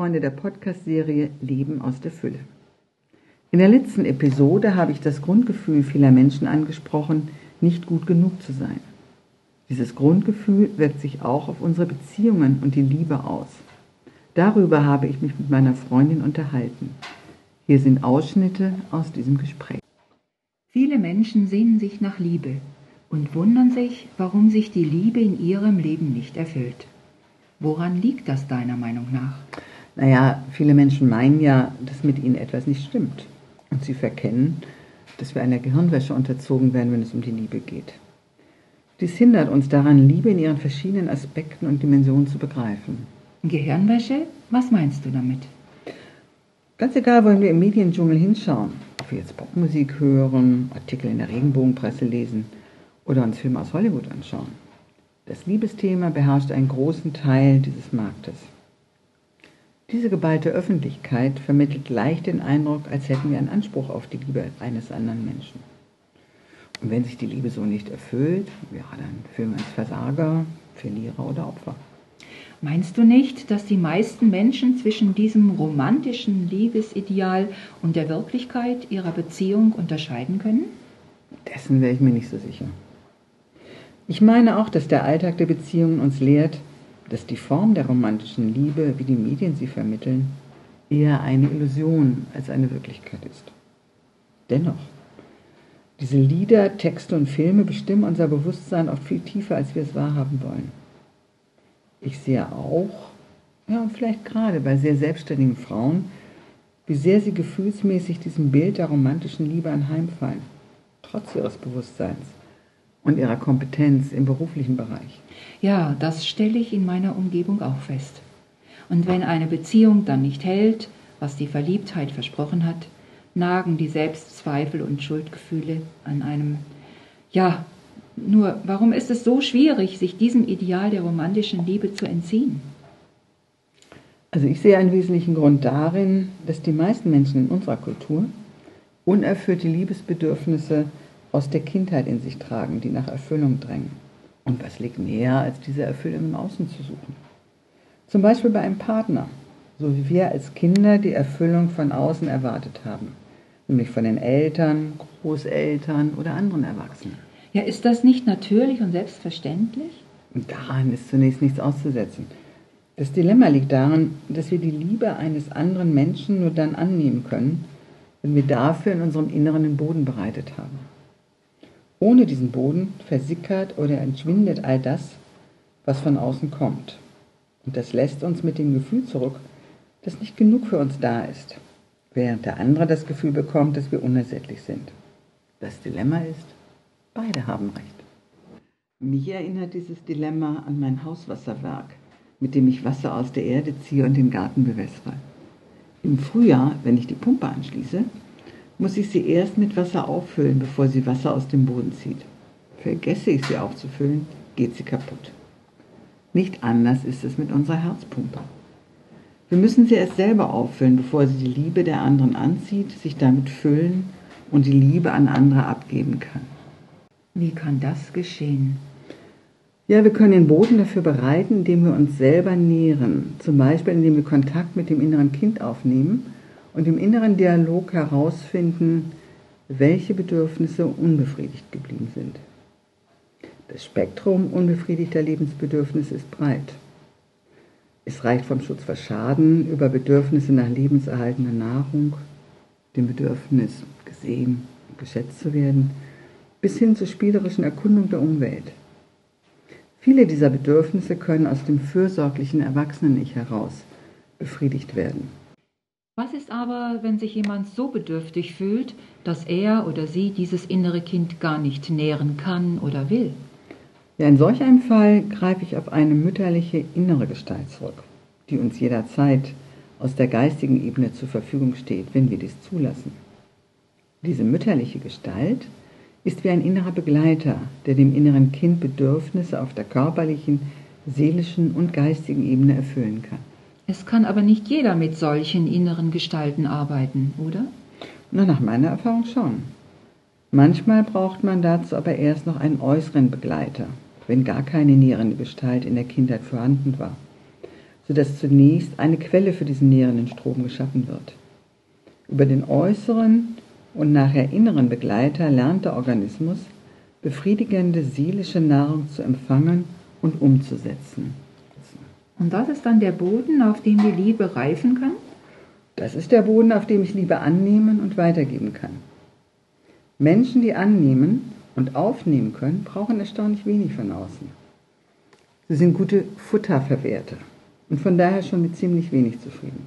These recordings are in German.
Freunde der Podcast-Serie Leben aus der Fülle. In der letzten Episode habe ich das Grundgefühl vieler Menschen angesprochen, nicht gut genug zu sein. Dieses Grundgefühl wirkt sich auch auf unsere Beziehungen und die Liebe aus. Darüber habe ich mich mit meiner Freundin unterhalten. Hier sind Ausschnitte aus diesem Gespräch. Viele Menschen sehnen sich nach Liebe und wundern sich, warum sich die Liebe in ihrem Leben nicht erfüllt. Woran liegt das deiner Meinung nach? Naja, viele Menschen meinen ja, dass mit ihnen etwas nicht stimmt. Und sie verkennen, dass wir einer Gehirnwäsche unterzogen werden, wenn es um die Liebe geht. Dies hindert uns daran, Liebe in ihren verschiedenen Aspekten und Dimensionen zu begreifen. Gehirnwäsche? Was meinst du damit? Ganz egal, wollen wir im Mediendschungel hinschauen, ob wir jetzt Popmusik hören, Artikel in der Regenbogenpresse lesen oder uns Filme aus Hollywood anschauen. Das Liebesthema beherrscht einen großen Teil dieses Marktes. Diese geballte Öffentlichkeit vermittelt leicht den Eindruck, als hätten wir einen Anspruch auf die Liebe eines anderen Menschen. Und wenn sich die Liebe so nicht erfüllt, ja, dann fühlen wir uns Versager, Verlierer oder Opfer. Meinst du nicht, dass die meisten Menschen zwischen diesem romantischen Liebesideal und der Wirklichkeit ihrer Beziehung unterscheiden können? Dessen wäre ich mir nicht so sicher. Ich meine auch, dass der Alltag der Beziehungen uns lehrt, dass die Form der romantischen Liebe, wie die Medien sie vermitteln, eher eine Illusion als eine Wirklichkeit ist. Dennoch, diese Lieder, Texte und Filme bestimmen unser Bewusstsein oft viel tiefer, als wir es wahrhaben wollen. Ich sehe auch, ja und vielleicht gerade bei sehr selbstständigen Frauen, wie sehr sie gefühlsmäßig diesem Bild der romantischen Liebe anheimfallen, trotz ihres Bewusstseins und ihrer Kompetenz im beruflichen Bereich. Ja, das stelle ich in meiner Umgebung auch fest. Und wenn eine Beziehung dann nicht hält, was die Verliebtheit versprochen hat, nagen die Selbstzweifel und Schuldgefühle an einem, ja, nur, warum ist es so schwierig, sich diesem Ideal der romantischen Liebe zu entziehen? Also ich sehe einen wesentlichen Grund darin, dass die meisten Menschen in unserer Kultur unerfüllte Liebesbedürfnisse aus der Kindheit in sich tragen, die nach Erfüllung drängen. Und was liegt näher, als diese Erfüllung im Außen zu suchen? Zum Beispiel bei einem Partner, so wie wir als Kinder die Erfüllung von außen erwartet haben, nämlich von den Eltern, Großeltern oder anderen Erwachsenen. Ja, ist das nicht natürlich und selbstverständlich? Daran ist zunächst nichts auszusetzen. Das Dilemma liegt darin, dass wir die Liebe eines anderen Menschen nur dann annehmen können, wenn wir dafür in unserem Inneren den Boden bereitet haben. Ohne diesen Boden versickert oder entschwindet all das, was von außen kommt. Und das lässt uns mit dem Gefühl zurück, dass nicht genug für uns da ist, während der andere das Gefühl bekommt, dass wir unersättlich sind. Das Dilemma ist, Beide haben recht. Mich erinnert dieses Dilemma an mein Hauswasserwerk, mit dem ich Wasser aus der Erde ziehe und den Garten bewässere. Im Frühjahr, wenn ich die Pumpe anschließe, muss ich sie erst mit Wasser auffüllen, bevor sie Wasser aus dem Boden zieht. Vergesse ich sie aufzufüllen, geht sie kaputt. Nicht anders ist es mit unserer Herzpumpe. Wir müssen sie erst selber auffüllen, bevor sie die Liebe der anderen anzieht, sich damit füllen und die Liebe an andere abgeben kann. Wie kann das geschehen? Ja, wir können den Boden dafür bereiten, indem wir uns selber nähren. Zum Beispiel, indem wir Kontakt mit dem inneren Kind aufnehmen und im inneren Dialog herausfinden, welche Bedürfnisse unbefriedigt geblieben sind. Das Spektrum unbefriedigter Lebensbedürfnisse ist breit. Es reicht vom Schutz vor Schaden über Bedürfnisse nach lebenserhaltender Nahrung, dem Bedürfnis, gesehen und geschätzt zu werden, bis hin zur spielerischen Erkundung der Umwelt. Viele dieser Bedürfnisse können aus dem fürsorglichen Erwachsenen-Ich heraus befriedigt werden. Was ist aber, wenn sich jemand so bedürftig fühlt, dass er oder sie dieses innere Kind gar nicht nähren kann oder will? Ja, in solch einem Fall greife ich auf eine mütterliche innere Gestalt zurück, die uns jederzeit aus der geistigen Ebene zur Verfügung steht, wenn wir dies zulassen. Diese mütterliche Gestalt ist wie ein innerer Begleiter, der dem inneren Kind Bedürfnisse auf der körperlichen, seelischen und geistigen Ebene erfüllen kann. Es kann aber nicht jeder mit solchen inneren Gestalten arbeiten, oder? Na, nach meiner Erfahrung schon. Manchmal braucht man dazu aber erst noch einen äußeren Begleiter, wenn gar keine nährende Gestalt in der Kindheit vorhanden war. sodass zunächst eine Quelle für diesen nährenden Strom geschaffen wird. Über den äußeren und nachher inneren Begleiter lernt der Organismus, befriedigende seelische Nahrung zu empfangen und umzusetzen. Und das ist dann der Boden, auf dem die Liebe reifen kann? Das ist der Boden, auf dem ich Liebe annehmen und weitergeben kann. Menschen, die annehmen und aufnehmen können, brauchen erstaunlich wenig von außen. Sie sind gute Futterverwerter und von daher schon mit ziemlich wenig zufrieden.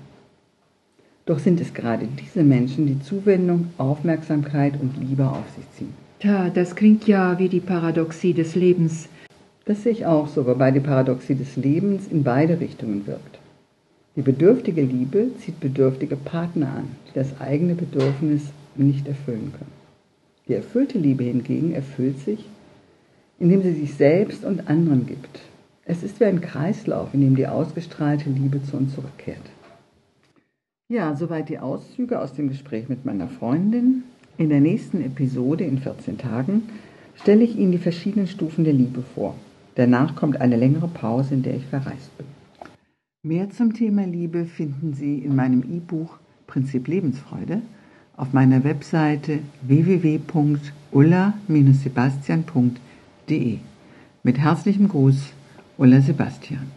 Doch sind es gerade diese Menschen, die Zuwendung, Aufmerksamkeit und Liebe auf sich ziehen. Tja, das klingt ja wie die Paradoxie des Lebens. Das sehe ich auch so, wobei die Paradoxie des Lebens in beide Richtungen wirkt. Die bedürftige Liebe zieht bedürftige Partner an, die das eigene Bedürfnis nicht erfüllen können. Die erfüllte Liebe hingegen erfüllt sich, indem sie sich selbst und anderen gibt. Es ist wie ein Kreislauf, in dem die ausgestrahlte Liebe zu uns zurückkehrt. Ja, soweit die Auszüge aus dem Gespräch mit meiner Freundin. In der nächsten Episode in 14 Tagen stelle ich Ihnen die verschiedenen Stufen der Liebe vor. Danach kommt eine längere Pause, in der ich verreist bin. Mehr zum Thema Liebe finden Sie in meinem E-Buch Prinzip Lebensfreude auf meiner Webseite www.ulla-sebastian.de. Mit herzlichem Gruß, Ulla Sebastian.